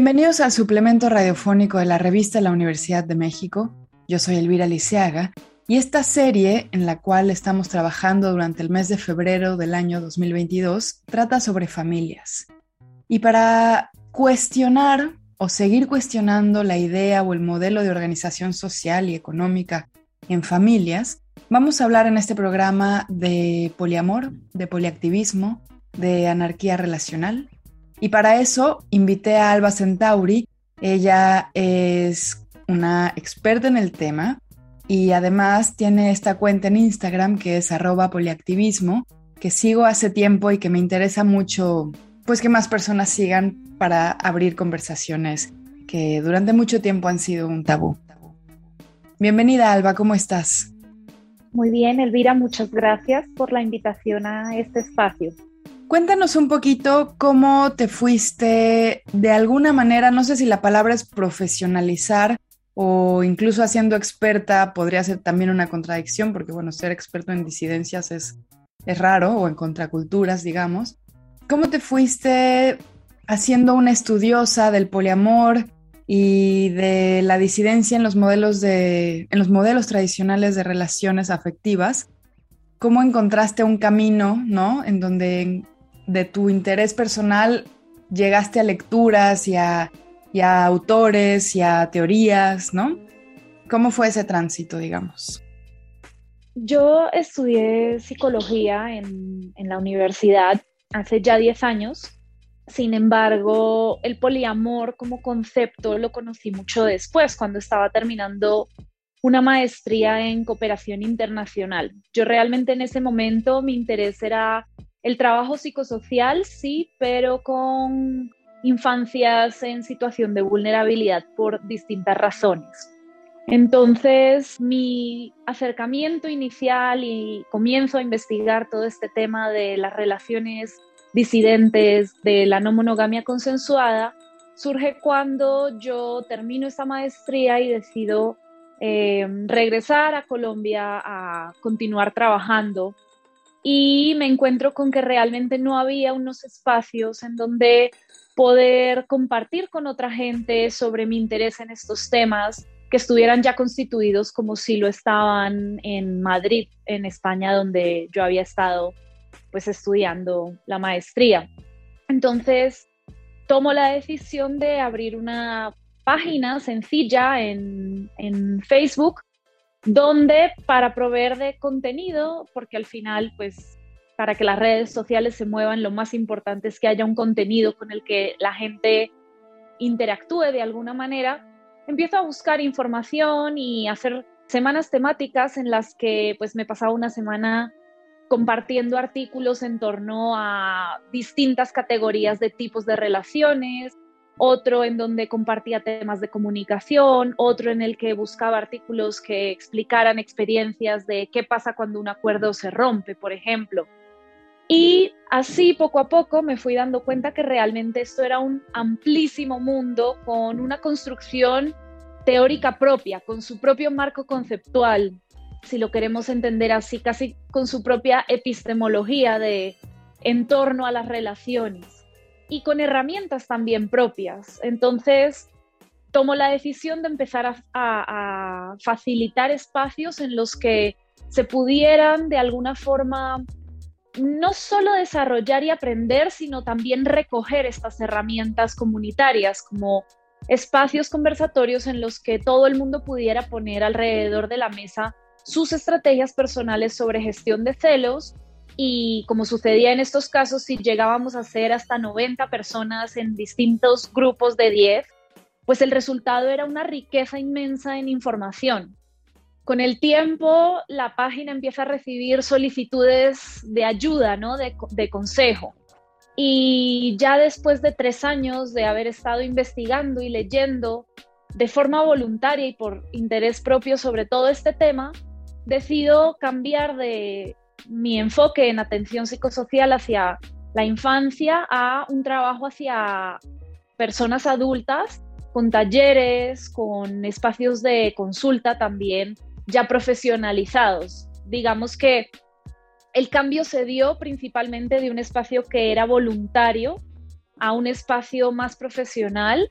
Bienvenidos al suplemento radiofónico de la revista La Universidad de México. Yo soy Elvira Liceaga y esta serie, en la cual estamos trabajando durante el mes de febrero del año 2022, trata sobre familias. Y para cuestionar o seguir cuestionando la idea o el modelo de organización social y económica en familias, vamos a hablar en este programa de poliamor, de poliactivismo, de anarquía relacional. Y para eso invité a Alba Centauri. Ella es una experta en el tema y además tiene esta cuenta en Instagram que es arroba poliactivismo, que sigo hace tiempo y que me interesa mucho, pues que más personas sigan para abrir conversaciones que durante mucho tiempo han sido un tabú. Bienvenida Alba, ¿cómo estás? Muy bien, Elvira, muchas gracias por la invitación a este espacio. Cuéntanos un poquito cómo te fuiste de alguna manera, no sé si la palabra es profesionalizar, o incluso haciendo experta podría ser también una contradicción, porque bueno, ser experto en disidencias es, es raro, o en contraculturas, digamos. ¿Cómo te fuiste haciendo una estudiosa del poliamor y de la disidencia en los modelos, de, en los modelos tradicionales de relaciones afectivas? ¿Cómo encontraste un camino, ¿no? En donde de tu interés personal llegaste a lecturas y a y a autores y a teorías, ¿no? ¿Cómo fue ese tránsito, digamos? Yo estudié psicología en, en la universidad hace ya 10 años. Sin embargo, el poliamor como concepto lo conocí mucho después, cuando estaba terminando una maestría en cooperación internacional. Yo realmente en ese momento mi interés era el trabajo psicosocial, sí, pero con infancias en situación de vulnerabilidad por distintas razones. Entonces, mi acercamiento inicial y comienzo a investigar todo este tema de las relaciones disidentes, de la no monogamia consensuada, surge cuando yo termino esta maestría y decido eh, regresar a Colombia a continuar trabajando. Y me encuentro con que realmente no había unos espacios en donde poder compartir con otra gente sobre mi interés en estos temas que estuvieran ya constituidos como si lo estaban en Madrid, en España, donde yo había estado pues estudiando la maestría. Entonces, tomo la decisión de abrir una página sencilla en, en Facebook donde para proveer de contenido, porque al final pues para que las redes sociales se muevan, lo más importante es que haya un contenido con el que la gente interactúe de alguna manera. Empiezo a buscar información y hacer semanas temáticas en las que pues me pasaba una semana compartiendo artículos en torno a distintas categorías de tipos de relaciones, otro en donde compartía temas de comunicación, otro en el que buscaba artículos que explicaran experiencias de qué pasa cuando un acuerdo se rompe, por ejemplo. Y así poco a poco me fui dando cuenta que realmente esto era un amplísimo mundo con una construcción teórica propia, con su propio marco conceptual, si lo queremos entender así, casi con su propia epistemología de en torno a las relaciones y con herramientas también propias. Entonces, tomo la decisión de empezar a, a facilitar espacios en los que se pudieran de alguna forma no solo desarrollar y aprender, sino también recoger estas herramientas comunitarias como espacios conversatorios en los que todo el mundo pudiera poner alrededor de la mesa sus estrategias personales sobre gestión de celos y como sucedía en estos casos, si llegábamos a ser hasta 90 personas en distintos grupos de 10, pues el resultado era una riqueza inmensa en información con el tiempo la página empieza a recibir solicitudes de ayuda, ¿no? de, consejo. Y ya después de tres años de haber estado investigando y leyendo de forma voluntaria y por interés propio sobre todo este tema, decido cambiar de mi enfoque en atención psicosocial hacia la infancia a un trabajo hacia personas adultas con talleres, con espacios de consulta también ya profesionalizados. Digamos que el cambio se dio principalmente de un espacio que era voluntario a un espacio más profesional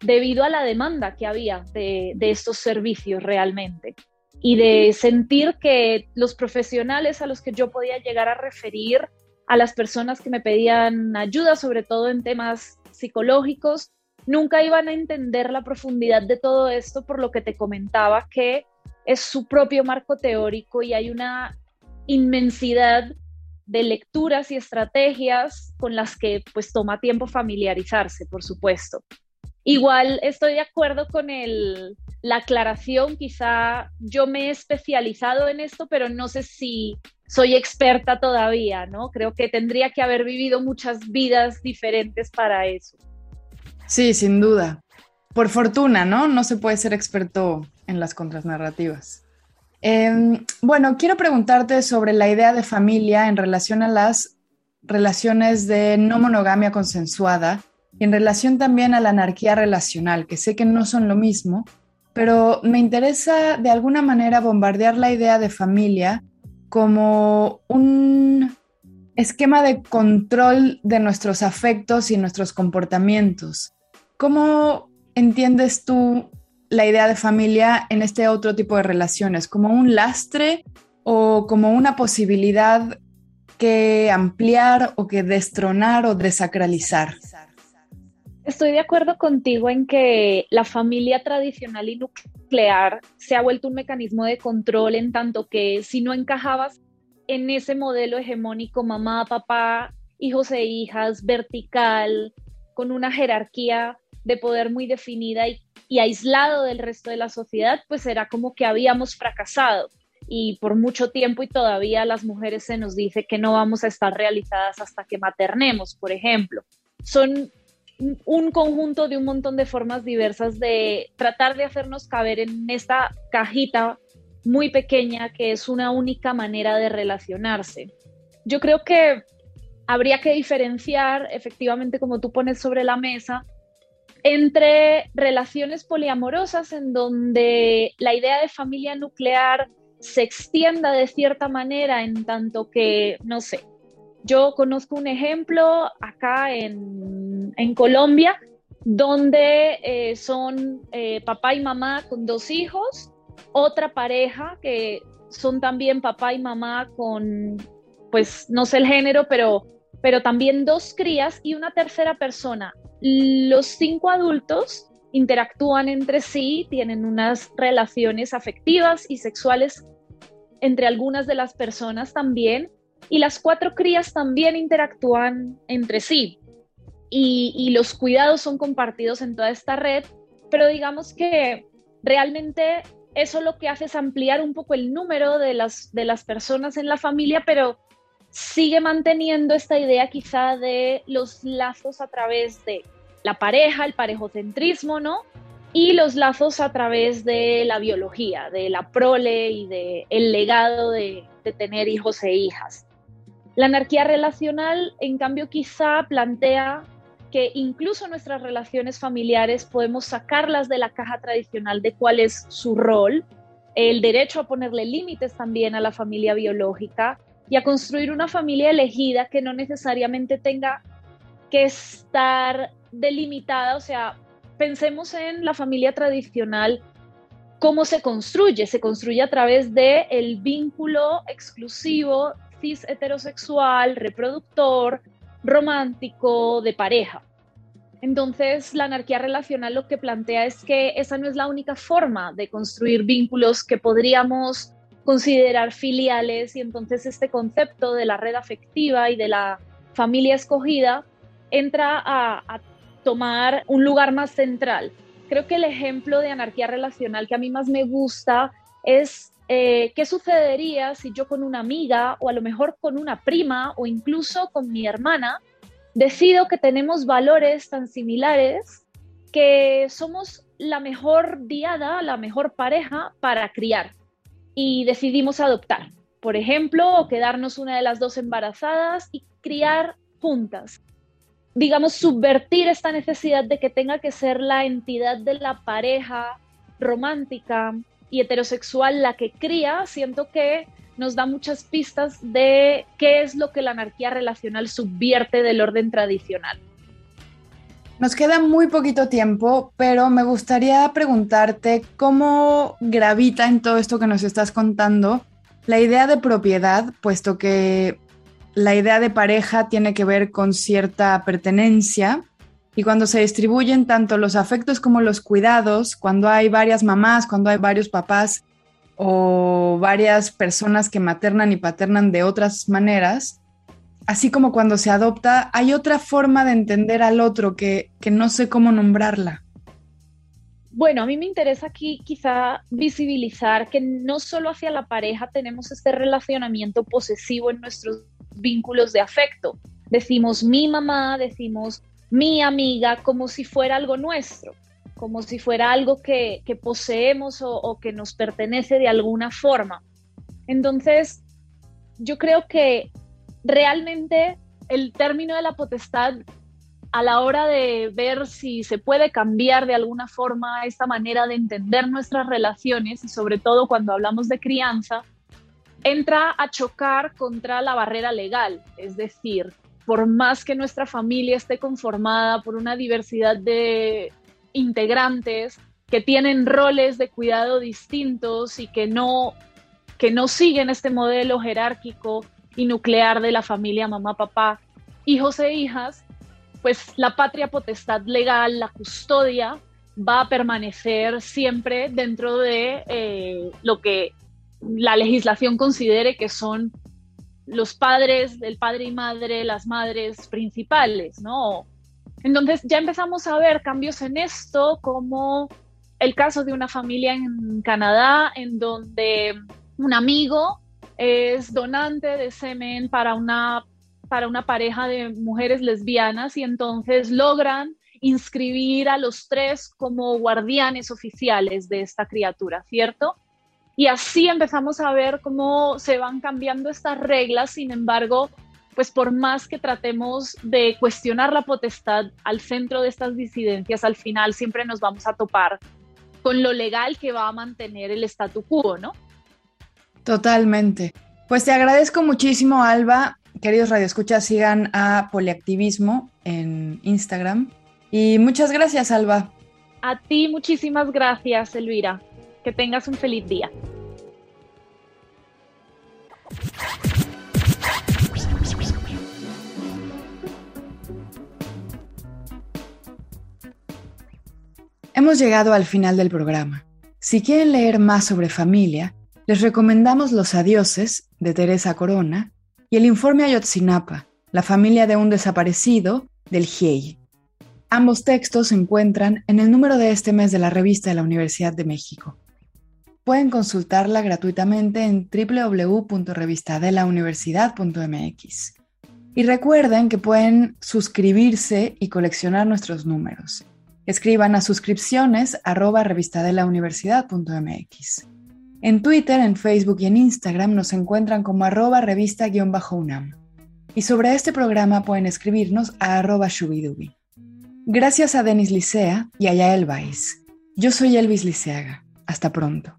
debido a la demanda que había de, de estos servicios realmente y de sentir que los profesionales a los que yo podía llegar a referir, a las personas que me pedían ayuda, sobre todo en temas psicológicos, nunca iban a entender la profundidad de todo esto por lo que te comentaba que es su propio marco teórico y hay una inmensidad de lecturas y estrategias con las que pues toma tiempo familiarizarse, por supuesto. Igual estoy de acuerdo con el, la aclaración, quizá yo me he especializado en esto, pero no sé si soy experta todavía, ¿no? Creo que tendría que haber vivido muchas vidas diferentes para eso. Sí, sin duda. Por fortuna, ¿no? No se puede ser experto en las contrasnarrativas. Em, bueno, quiero preguntarte sobre la idea de familia en relación a las relaciones de no monogamia consensuada en relación también a la anarquía relacional, que sé que no son lo mismo, pero me interesa de alguna manera bombardear la idea de familia como un esquema de control de nuestros afectos y nuestros comportamientos. ¿Cómo entiendes tú la idea de familia en este otro tipo de relaciones? ¿Como un lastre o como una posibilidad que ampliar o que destronar o desacralizar? Estoy de acuerdo contigo en que la familia tradicional y nuclear se ha vuelto un mecanismo de control en tanto que si no encajabas en ese modelo hegemónico mamá, papá, hijos e hijas, vertical, con una jerarquía de poder muy definida y, aislado del resto de la sociedad, pues era como que habíamos fracasado y por mucho tiempo y todavía las mujeres se nos dice que no vamos a estar realizadas hasta que maternemos, por ejemplo. Son un conjunto de un montón de formas diversas de tratar de hacernos caber en esta cajita muy pequeña que es una única manera de relacionarse. Yo creo que habría que diferenciar, efectivamente, como tú pones sobre la mesa, entre relaciones poliamorosas en donde la idea de familia nuclear se extienda de cierta manera en tanto que, no sé, yo conozco un ejemplo acá en, Colombia donde eh, son eh, papá y mamá con dos hijos, otra pareja que son también papá y mamá con, pues no sé el género, pero, pero también dos crías y una tercera persona. Los cinco adultos interactúan entre sí, tienen unas relaciones afectivas y sexuales entre algunas de las personas también, y las cuatro crías también interactúan entre sí y, los cuidados son compartidos en toda esta red, pero digamos que realmente eso lo que hace es ampliar un poco el número de las, de las personas en la familia, pero sigue manteniendo esta idea quizá de los lazos a través de la pareja, el parejocentrismo, ¿no? Y los lazos a través de la biología, de la prole y del el legado de, de tener hijos e hijas. La anarquía relacional, en cambio, quizá plantea que incluso nuestras relaciones familiares podemos sacarlas de la caja tradicional de cuál es su rol, el derecho a ponerle límites también a la familia biológica y a construir una familia elegida que no necesariamente tenga que estar delimitada, o sea, pensemos en la familia tradicional cómo se construye, se construye a través de el vínculo exclusivo heterosexual, reproductor, romántico, de pareja. Entonces, la anarquía relacional lo que plantea es que esa no es la única forma de construir vínculos que podríamos considerar filiales y entonces este concepto de la red afectiva y de la familia escogida entra a, tomar un lugar más central. Creo que el ejemplo de anarquía relacional que a mí más me gusta es eh, ¿qué sucedería si yo con una amiga o a lo mejor con una prima o incluso con mi hermana decido que tenemos valores tan similares que somos la mejor diada, la mejor pareja para criar y decidimos adoptar. Por ejemplo, quedarnos una de las dos embarazadas y criar juntas. Digamos, subvertir esta necesidad de que tenga que ser la entidad de la pareja romántica y heterosexual la que cría, siento que nos da muchas pistas de qué es lo que la anarquía relacional subvierte del orden tradicional. Nos queda muy poquito tiempo, pero me gustaría preguntarte cómo gravita en todo esto que nos estás contando la idea de propiedad, puesto que la idea de pareja tiene que ver con cierta pertenencia y cuando se distribuyen tanto los afectos como los cuidados, cuando hay varias mamás, cuando hay varios papás o varias personas que maternan y paternan de otras maneras, así como cuando se adopta, hay otra forma de entender al otro que, no sé cómo nombrarla. Bueno, a mí me interesa aquí quizá visibilizar que no solo hacia la pareja tenemos este relacionamiento posesivo en nuestros vínculos de afecto. Decimos mi mamá, decimos mi amiga, como si fuera algo nuestro, como si fuera algo que, poseemos o, o que nos pertenece de alguna forma. Entonces, yo creo que realmente el término de la potestad a la hora de ver si se puede cambiar de alguna forma esta manera de entender nuestras relaciones y sobre todo cuando hablamos de crianza, entra a chocar contra la barrera legal. Es decir, por más que nuestra familia esté conformada por una diversidad de integrantes que tienen roles de cuidado distintos y que no, que no siguen este modelo jerárquico y nuclear de la familia mamá, papá, hijos e hijas, pues la patria potestad legal, la custodia, va a permanecer siempre dentro de eh, lo que la legislación considere que son los padres, el padre y madre, las madres principales, ¿no? Entonces ya empezamos a ver cambios en esto, como el caso de una familia en Canadá, en donde un amigo es donante de semen para una, para una pareja de mujeres lesbianas y entonces logran inscribir a los tres como guardianes oficiales de esta criatura, ¿cierto? Y así empezamos a ver cómo se van cambiando estas reglas, sin embargo, pues por más que tratemos de cuestionar la potestad al centro de estas disidencias, al final siempre nos vamos a topar con lo legal que va a mantener el statu quo, ¿no? Totalmente. Pues te agradezco muchísimo, Alba. Queridos radioescuchas, sigan a Poliactivismo en Instagram. Y muchas gracias, Alba. A ti muchísimas gracias, Elvira. Que tengas un feliz día. Hemos llegado al final del programa. Si quieren leer más sobre familia, les recomendamos Los Adioses de Teresa Corona y el informe Ayotzinapa, la familia de un desaparecido del GIEI. Ambos textos se encuentran en el número de este mes de la revista de la Universidad de México. Pueden consultarla gratuitamente en www.revistadelauniversidad.mx. Y recuerden que pueden suscribirse y coleccionar nuestros números. Escriban a suscripciones. En Twitter, en Facebook y en Instagram nos encuentran como arroba revista-unam. Y sobre este programa pueden escribirnos a arroba shubidubi. Gracias a Denis Licea y a Yael Vais. Yo soy Elvis Liceaga. Hasta pronto.